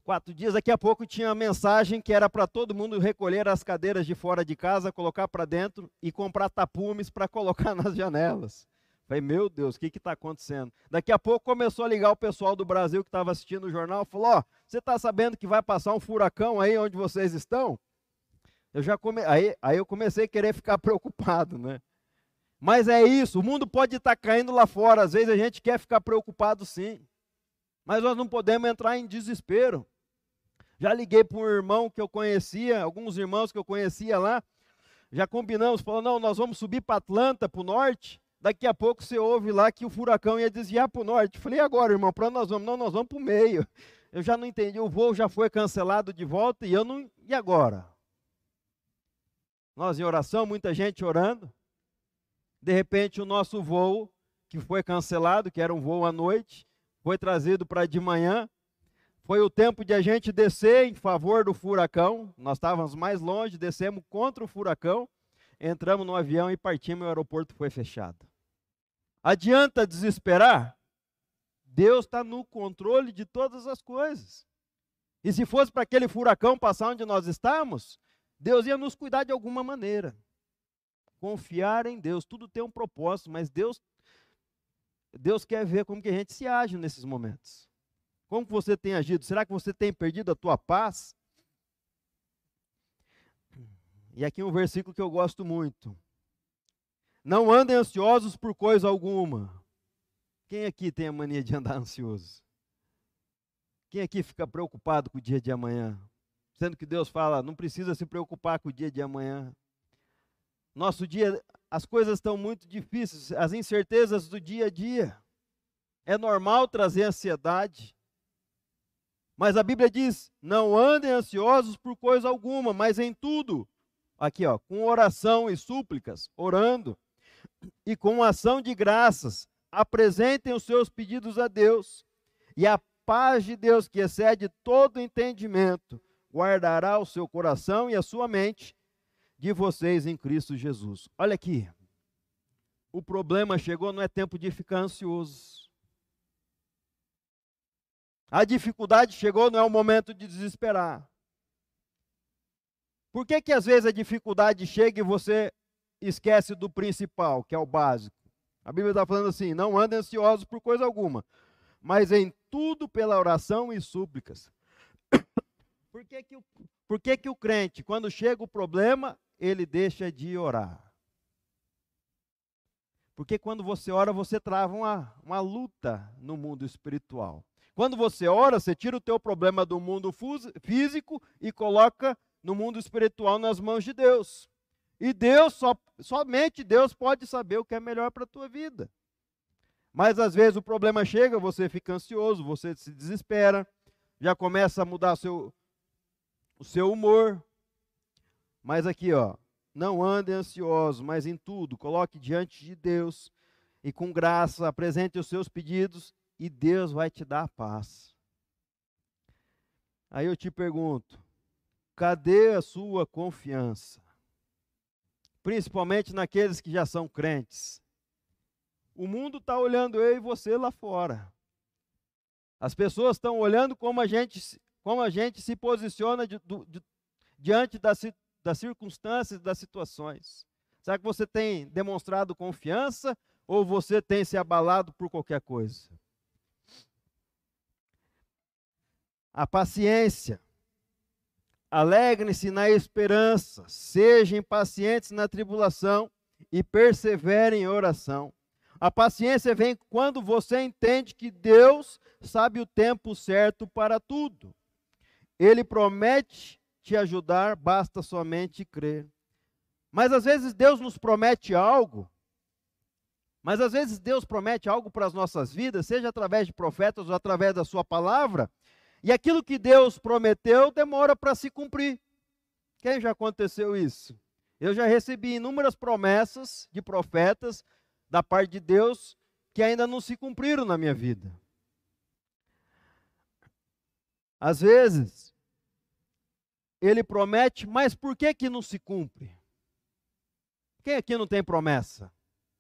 quatro dias, daqui a pouco tinha a mensagem que era para todo mundo recolher as cadeiras de fora de casa, colocar para dentro e comprar tapumes para *laughs* colocar nas janelas. Falei, meu Deus, o que está acontecendo? Daqui a pouco começou a ligar o pessoal do Brasil que estava assistindo o jornal, falou, ó, oh, você está sabendo que vai passar um furacão aí onde vocês estão? Eu já come... aí, aí eu comecei a querer ficar *laughs* preocupado, né? Mas é isso, o mundo pode estar tá caindo lá fora, às vezes a gente quer ficar preocupado sim. Mas nós não podemos entrar em desespero. Já liguei para um irmão que eu conhecia, alguns irmãos que eu conhecia lá. Já combinamos, falou: não, nós vamos subir para Atlanta, para o norte. Daqui a pouco você ouve lá que o furacão ia desviar para o norte. Falei, agora, irmão, para onde nós vamos? Não, nós vamos para o meio. Eu já não entendi, o voo já foi cancelado de volta e eu não. E agora? Nós em oração, muita gente orando. De repente, o nosso voo, que foi cancelado, que era um voo à noite, foi trazido para de manhã. Foi o tempo de a gente descer em favor do furacão. Nós estávamos mais longe, descemos contra o furacão, entramos no avião e partimos e o aeroporto foi fechado. Adianta desesperar? Deus está no controle de todas as coisas. E se fosse para aquele furacão passar onde nós estamos, Deus ia nos cuidar de alguma maneira. Confiar em Deus, tudo tem um propósito, mas Deus Deus quer ver como que a gente se age nesses momentos. Como você tem agido? Será que você tem perdido a tua paz? E aqui um versículo que eu gosto muito. Não andem ansiosos por coisa alguma. Quem aqui tem a mania de *laughs* andar ansioso? Quem aqui fica preocupado com o dia de amanhã? Sendo que Deus fala, não precisa se preocupar com o dia de amanhã. Nosso dia, as coisas estão muito difíceis, as incertezas do dia a dia. É normal trazer ansiedade. Mas a Bíblia diz: não andem ansiosos por coisa alguma, mas em tudo, aqui ó, com oração e súplicas, orando, e com ação de graças, apresentem os seus pedidos a Deus, e a paz de Deus, que excede todo entendimento, guardará o seu coração e a sua mente de vocês em Cristo Jesus. Olha aqui, o problema chegou, não é tempo de ficar ansioso. A dificuldade chegou, não é o momento de desesperar. Por que, que às vezes a dificuldade chega e você esquece do principal, que é o básico? A Bíblia está falando assim: não andem ansiosos por coisa alguma, mas em tudo pela oração e súplicas. *coughs* Por que, que, o, por que, que o crente, quando chega o problema, ele deixa de orar? Porque quando você ora, você trava uma, uma luta no mundo espiritual. Quando você ora, você tira o teu problema do mundo físico e coloca no mundo espiritual nas mãos de Deus. E Deus, só, somente Deus pode saber o que é melhor para a tua vida. Mas às vezes o problema chega, você fica ansioso, você se desespera, já começa a mudar seu, o seu humor. Mas aqui, ó, não ande ansioso, mas em tudo, coloque diante de Deus e com graça apresente os seus pedidos e Deus vai te dar a paz. Aí eu te pergunto, cadê a sua confiança? Principalmente naqueles que já são crentes. O mundo está olhando eu e você lá fora. As pessoas estão olhando como a gente, como a gente se posiciona de, de, diante das, das circunstâncias, das situações. Será que você tem demonstrado confiança ou você tem se abalado por qualquer coisa? A paciência. Alegrem-se na esperança, sejam pacientes na tribulação e perseverem em oração. A paciência vem quando você entende que Deus sabe o tempo certo para tudo. Ele promete te ajudar, basta somente crer. Mas às vezes Deus nos promete algo, mas às vezes Deus promete algo para as nossas vidas, seja através de profetas ou através da Sua palavra, e aquilo que Deus prometeu demora para se cumprir. Quem já aconteceu isso? Eu já recebi inúmeras promessas de profetas da parte de Deus que ainda não se cumpriram na minha vida. Às vezes, ele promete, mas por que que não se cumpre? Quem aqui não tem promessa?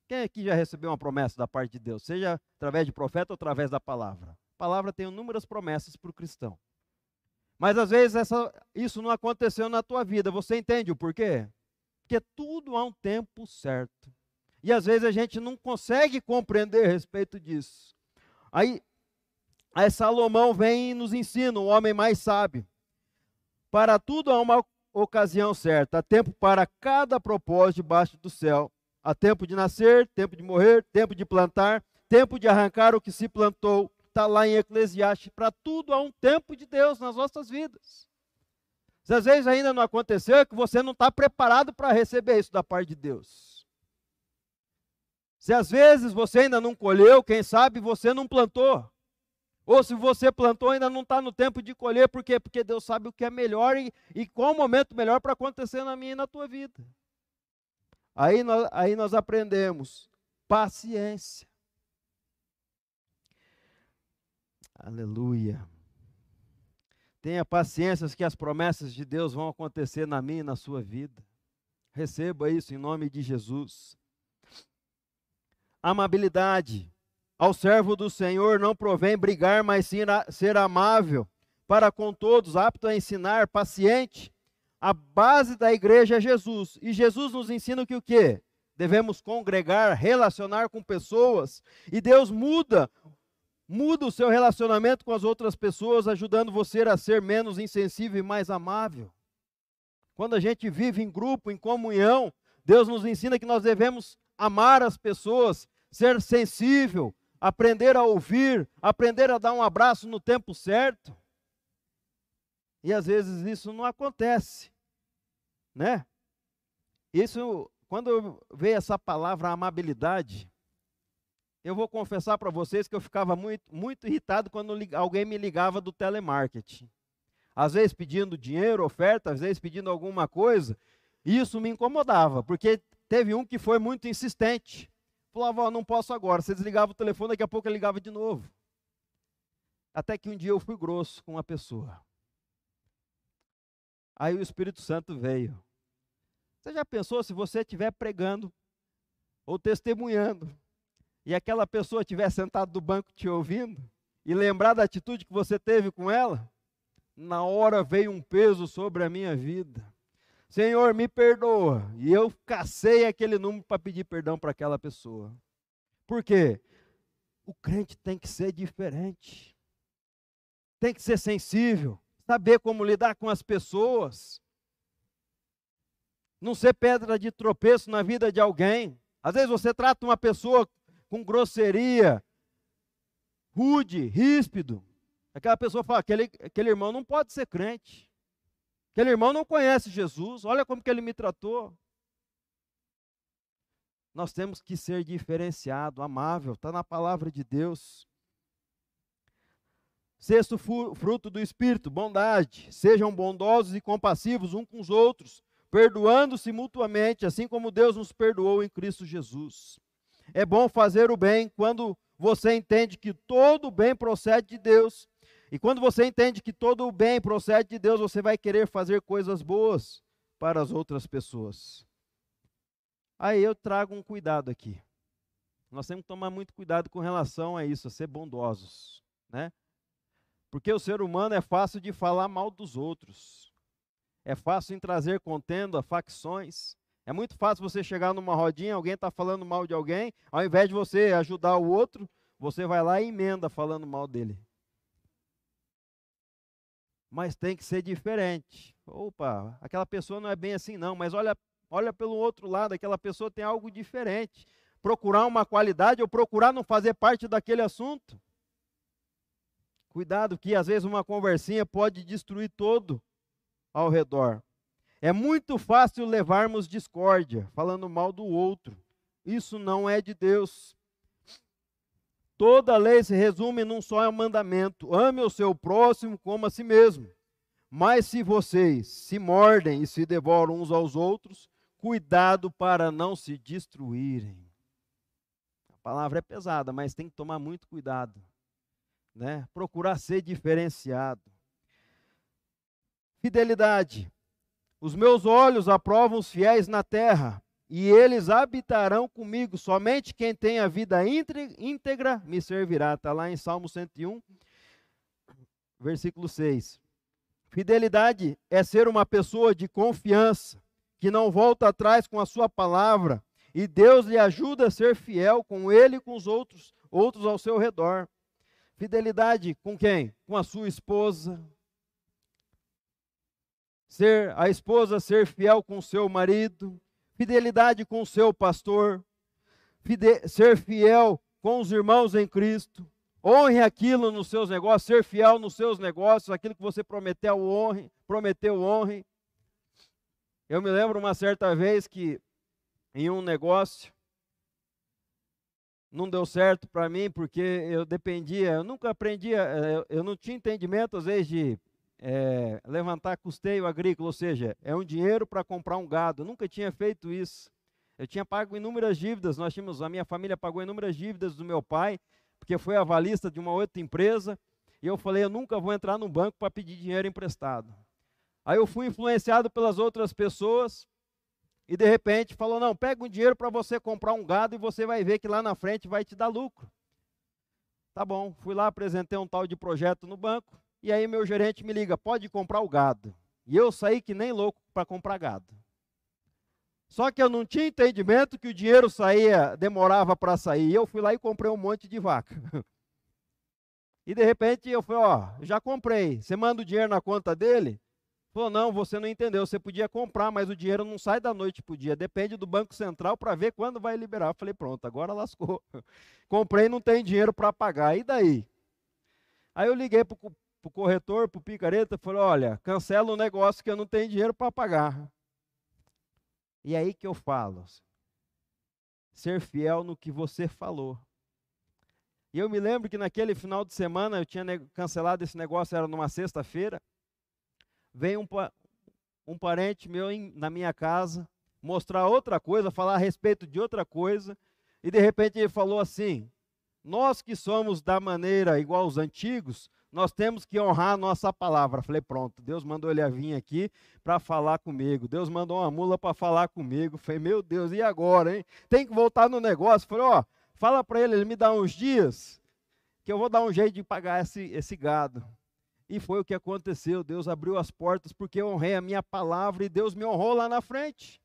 Quem aqui já recebeu uma promessa da parte de Deus, seja através de profeta ou através da palavra? Palavra tem inúmeras promessas para o cristão. Mas às vezes essa, isso não aconteceu na tua vida. Você entende o porquê? Porque tudo há um tempo certo. E às vezes a gente não consegue compreender a respeito disso. Aí, aí Salomão vem e nos ensina, o homem mais sábio. Para tudo há uma ocasião certa, há tempo para cada propósito debaixo do céu. Há tempo de nascer, tempo de morrer, tempo de plantar, tempo de arrancar o que se plantou. Está lá em Eclesiastes. Para tudo há um tempo de Deus nas nossas vidas. Se às vezes ainda não aconteceu, é que você não está preparado para receber isso da parte de Deus. Se às vezes você ainda não colheu, quem sabe você não plantou. Ou se você plantou, ainda não está no tempo de colher, por quê? Porque Deus sabe o que é melhor e, e qual o momento melhor para acontecer na minha e na tua vida. Aí nós, aí nós aprendemos paciência. Aleluia. Tenha paciência que as promessas de Deus vão acontecer na minha e na sua vida. Receba isso em nome de Jesus. Amabilidade. Ao servo do Senhor não provém brigar, mas sim ser amável para com todos, apto a ensinar, paciente. A base da igreja é Jesus. E Jesus nos ensina que o quê? Devemos congregar, relacionar com pessoas. E Deus muda, muda o seu relacionamento com as outras pessoas, ajudando você a ser menos insensível e mais amável. Quando a gente vive em grupo, em comunhão, Deus nos ensina que nós devemos amar as pessoas, ser sensível, aprender a ouvir, aprender a dar um abraço no tempo certo. E às vezes isso não acontece, né? Isso, quando eu vejo essa palavra amabilidade, eu vou confessar para vocês que eu ficava muito, muito irritado quando alguém me ligava do telemarketing. Às vezes pedindo dinheiro, oferta, às vezes pedindo alguma coisa. E isso me incomodava, porque teve um que foi muito insistente. Falava, ó, não posso agora. Você desligava o telefone, daqui a pouco ele ligava de novo. Até que um dia eu fui grosso com uma pessoa. Aí o Espírito Santo veio. Você já pensou se você estiver pregando ou testemunhando e aquela pessoa estiver sentada do banco te ouvindo e lembrar da atitude que você teve com ela, na hora veio um peso sobre a minha vida. Senhor, me perdoa. E eu cacei aquele número para pedir perdão para aquela pessoa. Por quê? O crente tem que ser diferente. Tem que ser sensível, saber como lidar com as pessoas. Não ser pedra de tropeço na vida de alguém. Às vezes você trata uma pessoa com grosseria, rude, ríspido. Aquela pessoa fala: aquele, aquele irmão não pode ser crente. Aquele irmão não conhece Jesus. Olha como que ele me tratou. Nós temos que ser diferenciado, amável, está na palavra de Deus. Sexto fruto do Espírito, bondade. Sejam bondosos e compassivos uns com os outros, perdoando-se mutuamente, assim como Deus nos perdoou em Cristo Jesus. É bom fazer o bem quando você entende que todo o bem procede de Deus. E quando você entende que todo o bem procede de Deus, você vai querer fazer coisas boas para as outras pessoas. Aí eu trago um cuidado aqui. Nós temos que tomar muito cuidado com relação a isso, a ser bondosos, né? Porque o ser humano é fácil de falar mal dos outros. É fácil em trazer contenda, facções. É muito fácil você chegar numa rodinha, alguém está falando mal de alguém, ao invés de você ajudar o outro, você vai lá e emenda falando mal dele. Mas tem que ser diferente. Opa, aquela pessoa não é bem assim não, mas olha, olha pelo outro lado, aquela pessoa tem algo diferente. Procurar uma qualidade ou procurar não fazer parte daquele assunto. Cuidado que às vezes uma conversinha pode destruir todo ao redor. É muito fácil levarmos discórdia, falando mal do outro. Isso não é de Deus. Toda lei se resume num só mandamento: ame o seu próximo como a si mesmo. Mas se vocês se mordem e se devoram uns aos outros, cuidado para não se destruírem. A palavra é pesada, mas tem que tomar muito cuidado, né? Procurar ser diferenciado. Fidelidade. Os meus olhos aprovam os fiéis na terra, e eles habitarão comigo. Somente quem tem a vida íntegra me servirá. Está lá em Salmo 101, versículo 6. Fidelidade é ser uma pessoa de confiança, que não volta atrás com a sua palavra, e Deus lhe ajuda a ser fiel com ele e com os outros, outros ao seu redor. Fidelidade com quem? Com a sua esposa, ser a esposa ser fiel com seu marido, fidelidade com seu pastor, fide, ser fiel com os irmãos em Cristo. Honre aquilo nos seus negócios, ser fiel nos seus negócios, aquilo que você prometeu, honre, prometeu, honre. Eu me lembro uma certa vez que em um negócio não deu certo para mim porque eu dependia, eu nunca aprendia, eh, eu não tinha entendimento às vezes de é, levantar custeio agrícola, ou seja, é um dinheiro para comprar um gado. Eu nunca tinha feito isso. Eu tinha pago inúmeras dívidas, nós tínhamos, a minha família pagou inúmeras dívidas do meu pai, porque foi avalista de uma outra empresa, e eu falei, eu nunca vou entrar no banco para pedir dinheiro emprestado. Aí eu fui influenciado pelas outras pessoas, e de repente falou, não, pega um dinheiro para você comprar um gado e você vai ver que lá na frente vai te dar lucro. Tá bom, fui lá, apresentei um tal de projeto no banco, e aí meu gerente me liga, pode comprar o gado. E eu saí que nem louco para comprar gado. Só que eu não tinha entendimento que o dinheiro saía, demorava para sair. E eu fui lá e comprei um monte de vaca. *laughs* E de repente eu falei, ó, já comprei. Você manda o dinheiro na conta dele? Falou, não, você não entendeu. Você podia comprar, mas o dinheiro não sai da noite para o dia. Depende do Banco Central para ver quando vai liberar. Eu falei, pronto, agora lascou. *laughs* Comprei não tem dinheiro para pagar. E daí? Aí eu liguei para para o corretor, para o picareta, falou: olha, cancela o negócio que eu não tenho dinheiro para pagar. E aí que eu falo, ser fiel no que você falou. E eu me lembro que naquele final de semana eu tinha cancelado esse negócio, era numa sexta-feira. Veio um, um parente meu em, na minha casa mostrar outra coisa, falar a respeito de outra coisa, e de repente ele falou assim: Nós que somos da maneira igual aos antigos, nós temos que honrar a nossa palavra. Falei, pronto, Deus mandou ele vir aqui para falar comigo. Deus mandou uma mula para falar comigo. Falei, meu Deus, e agora, hein? Tem que voltar no negócio. Falei, ó, fala para ele, ele me dá uns dias. que eu vou dar um jeito de pagar esse, esse gado. E foi o que aconteceu. Deus abriu as portas porque eu honrei a minha palavra e Deus me honrou lá na frente.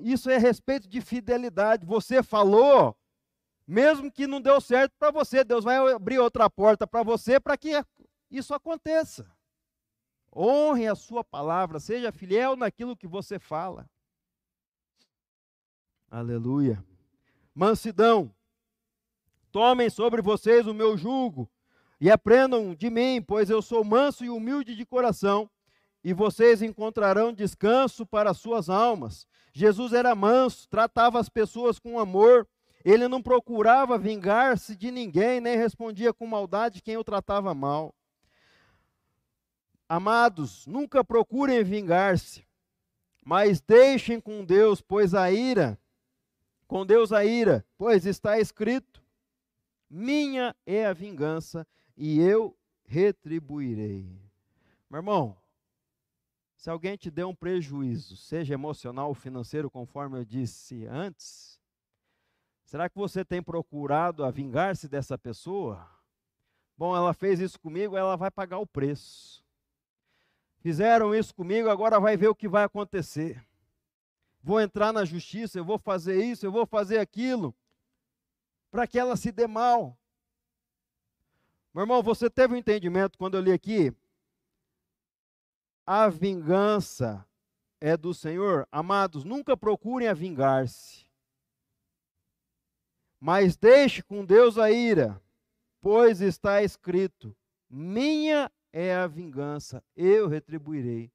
Isso é respeito de fidelidade. Você falou, mesmo que não deu certo para você, Deus vai abrir outra porta para você para que isso aconteça. Honre a sua palavra, seja fiel naquilo que você fala. Aleluia. Mansidão. Tomem sobre vocês o meu jugo e aprendam de mim, pois eu sou manso e humilde de coração, e vocês encontrarão descanso para suas almas. Jesus era manso, tratava as pessoas com amor, ele não procurava vingar-se de ninguém, nem respondia com maldade quem o tratava mal. Amados, nunca procurem vingar-se, mas deixem com Deus, pois a ira, com Deus a ira, pois está escrito: minha é a vingança e eu retribuirei. Meu irmão, se alguém te der um prejuízo, seja emocional ou financeiro, conforme eu disse antes, será que você tem procurado a vingar-se dessa pessoa? Bom, ela fez isso comigo, ela vai pagar o preço. Fizeram isso comigo, agora vai ver o que vai acontecer. Vou entrar na justiça, eu vou fazer isso, eu vou fazer aquilo, para que ela se dê mal. Meu irmão, você teve um entendimento quando eu li aqui? A vingança é do Senhor. Amados, nunca procurem a vingar-se. Mas deixe com Deus a ira, pois está escrito: Minha é a vingança, eu retribuirei.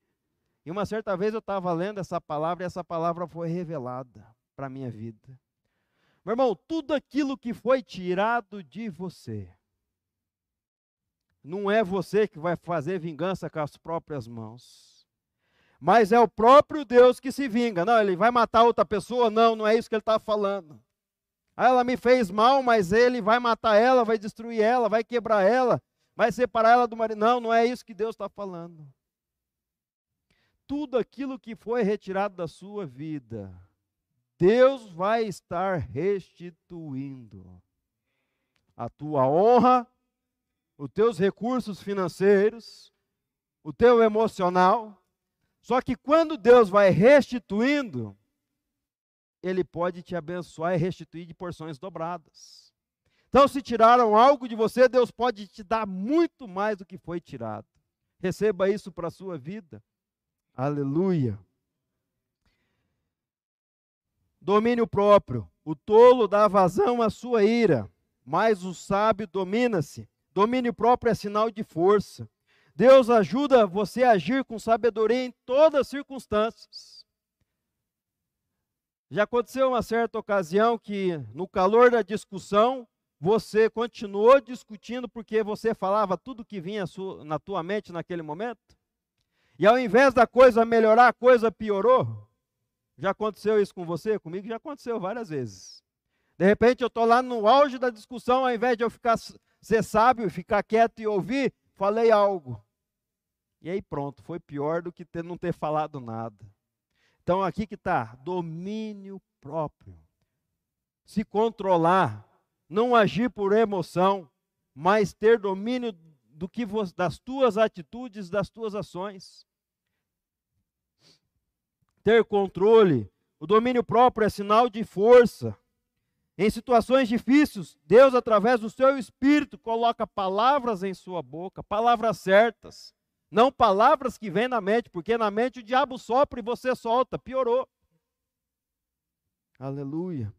E uma certa vez eu estava lendo essa palavra e essa palavra foi revelada para a minha vida. Meu irmão, tudo aquilo que foi tirado de você, não é você que vai fazer vingança com as próprias mãos. Mas é o próprio Deus que se vinga. Não, ele vai matar outra pessoa? Não, não é isso que ele está falando. Ah, ela me fez mal, mas ele vai matar ela, vai destruir ela, vai quebrar ela, vai separar ela do marido. Não, não é isso que Deus está falando. Tudo aquilo que foi retirado da sua vida, Deus vai estar restituindo. A tua honra, os teus recursos financeiros, o teu emocional. Só que quando Deus vai restituindo, Ele pode te abençoar e restituir de porções dobradas. Então, se tiraram algo de você, Deus pode te dar muito mais do que foi tirado. Receba isso para a sua vida. Aleluia. Domínio próprio. O tolo dá vazão à sua ira, mas o sábio domina-se. Domínio próprio é sinal de força. Deus ajuda você a agir com sabedoria em todas as circunstâncias. Já aconteceu uma certa ocasião que, no calor da discussão, você continuou discutindo porque você falava tudo que vinha na tua mente naquele momento? E ao invés da coisa melhorar, a coisa piorou? Já aconteceu isso com você? Comigo já aconteceu várias vezes. De repente eu estou lá no auge da discussão, ao invés de eu ficar ser sábio, ficar quieto e ouvir, falei algo. E aí pronto, foi pior do que ter, não ter falado nada. Então aqui que está, domínio próprio. Se controlar, não agir por emoção, mas ter domínio do que das tuas atitudes, das tuas ações. Ter controle. O domínio próprio é sinal de força. Em situações difíceis, Deus, através do seu espírito, coloca palavras em sua boca, palavras certas, não palavras que vêm na mente, porque na mente o diabo sopra e você solta, piorou. Aleluia.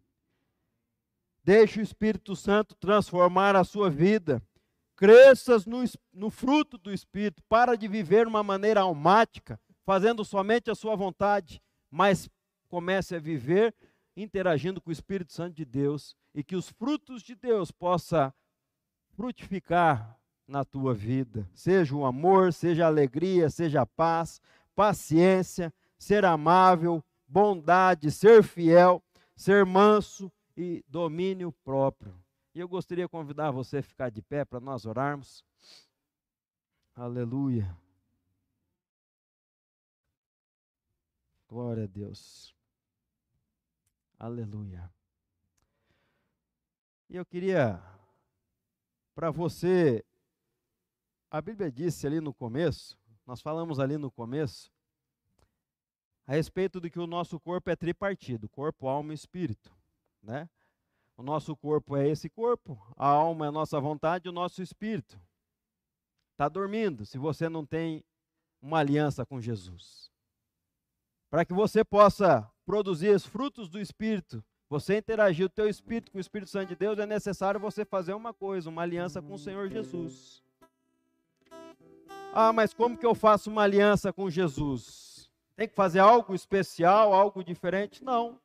Deixe o Espírito Santo transformar a sua vida. Cresças no, no fruto do Espírito. Para de viver de uma maneira almática, fazendo somente a sua vontade, mas comece a viver interagindo com o Espírito Santo de Deus e que os frutos de Deus possa frutificar na tua vida. Seja o amor, seja a alegria, seja a paz, paciência, ser amável, bondade, ser fiel, ser manso e domínio próprio. E eu gostaria de convidar você a ficar de pé para nós orarmos. Aleluia. Glória a Deus. Aleluia. E eu queria para você. A Bíblia disse ali no começo, nós falamos ali no começo, a respeito de que o nosso corpo é tripartido, corpo, alma e espírito, né? O nosso corpo é esse corpo, a alma é a nossa vontade, o nosso espírito está dormindo. Se você não tem uma aliança com Jesus, para que você possa produzir os frutos do espírito, você interagir o teu espírito com o Espírito Santo de Deus, é necessário você fazer uma coisa, uma aliança com o Senhor Jesus. Ah, mas como que eu faço uma aliança com Jesus? Tem que fazer algo especial, algo diferente? Não.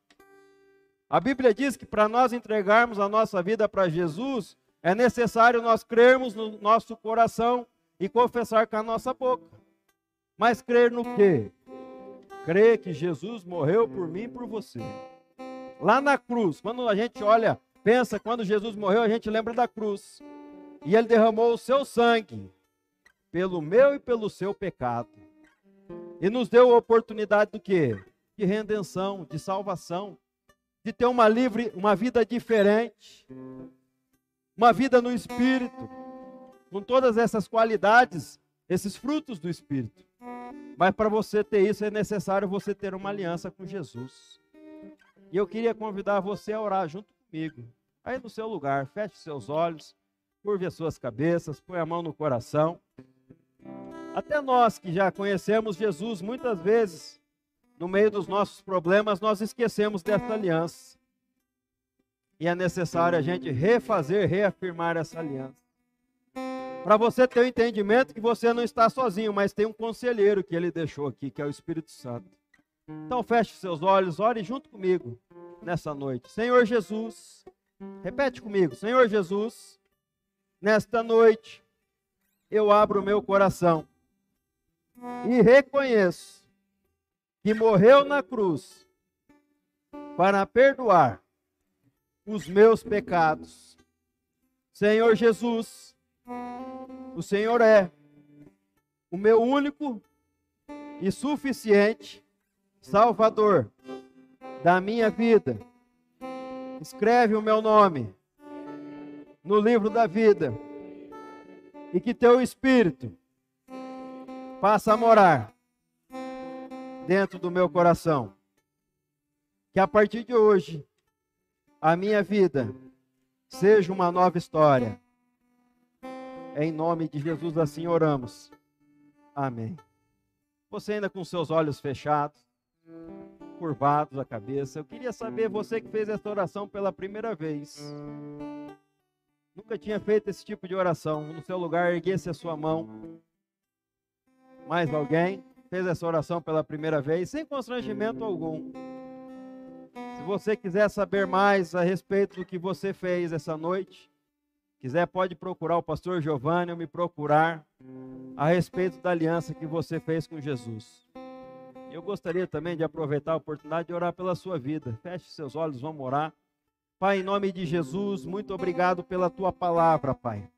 A Bíblia diz que para nós entregarmos a nossa vida para Jesus, é necessário nós crermos no nosso coração e confessar com a nossa boca. Mas crer no quê? Crer que Jesus morreu por mim e por você. Lá na cruz, quando a gente olha, pensa, quando Jesus morreu, a gente lembra da cruz. E ele derramou o seu sangue pelo meu e pelo seu pecado. E nos deu a oportunidade do quê? De redenção, de salvação de ter uma livre, uma vida diferente, uma vida no espírito, com todas essas qualidades, esses frutos do espírito. Mas para você ter isso é necessário você ter uma aliança com Jesus. E eu queria convidar você a orar junto comigo. Aí no seu lugar, feche seus olhos, curve as suas cabeças, põe a mão no coração. Até nós que já conhecemos Jesus, muitas vezes no meio dos nossos problemas, nós esquecemos dessa aliança. E é necessário a gente refazer, reafirmar essa aliança. Para você ter o entendimento que você não está sozinho, mas tem um conselheiro que ele deixou aqui, que é o Espírito Santo. Então feche seus olhos, ore junto comigo nessa noite. Senhor Jesus, repete comigo, Senhor Jesus, nesta noite eu abro o meu coração e reconheço que morreu na cruz para perdoar os meus pecados. Senhor Jesus, o Senhor é o meu único e suficiente Salvador da minha vida. Escreve o meu nome no livro da vida e que teu Espírito passe a morar dentro do meu coração. Que a partir de hoje, a minha vida seja uma nova história. Em nome de Jesus, assim oramos. Amém. Você ainda com seus olhos fechados, curvados a cabeça, eu queria saber, você que fez essa oração pela primeira vez, nunca tinha feito esse tipo de oração, no seu lugar, erguesse a sua mão. Mais alguém? fez essa oração pela primeira vez, sem constrangimento algum. Se você quiser saber mais a respeito do que você fez essa noite, quiser pode procurar o pastor Giovanni ou me procurar a respeito da aliança que você fez com Jesus. Eu gostaria também de aproveitar a oportunidade de orar pela sua vida. Feche seus olhos, vamos orar. Pai, em nome de Jesus, muito obrigado pela tua palavra, Pai.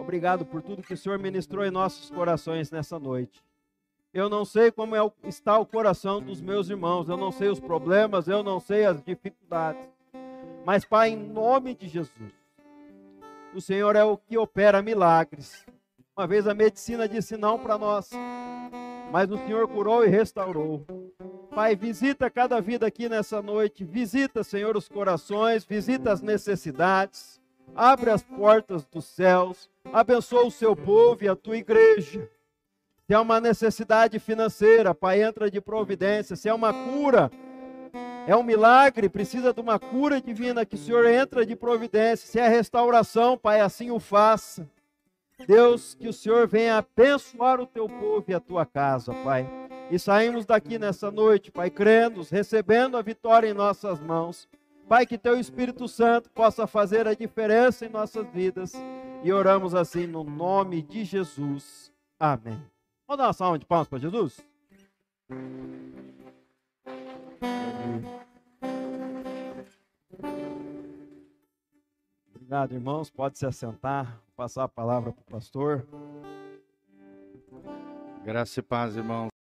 Obrigado por tudo que o Senhor ministrou em nossos corações nessa noite. Eu não sei como é, está o coração dos meus irmãos, eu não sei os problemas, eu não sei as dificuldades. Mas, Pai, em nome de Jesus, o Senhor é o que opera milagres. Uma vez a medicina disse não para nós, mas o Senhor curou e restaurou. Pai, visita cada vida aqui nessa noite, visita, Senhor, os corações, visita as necessidades, abre as portas dos céus, abençoa o seu povo e a tua igreja. Se é uma necessidade financeira, Pai, entra de providência. Se é uma cura, é um milagre, precisa de uma cura divina, que o Senhor entra de providência. Se é restauração, Pai, assim o faça. Deus, que o Senhor venha abençoar o teu povo e a tua casa, Pai. E saímos daqui nessa noite, Pai, crendo, recebendo a vitória em nossas mãos. Pai, que teu Espírito Santo possa fazer a diferença em nossas vidas. E oramos assim no nome de Jesus. Amém. Vamos dar uma salva de palmas para Jesus? Obrigado, irmãos. Pode se assentar, passar a palavra para o pastor. Graça e paz, irmãos.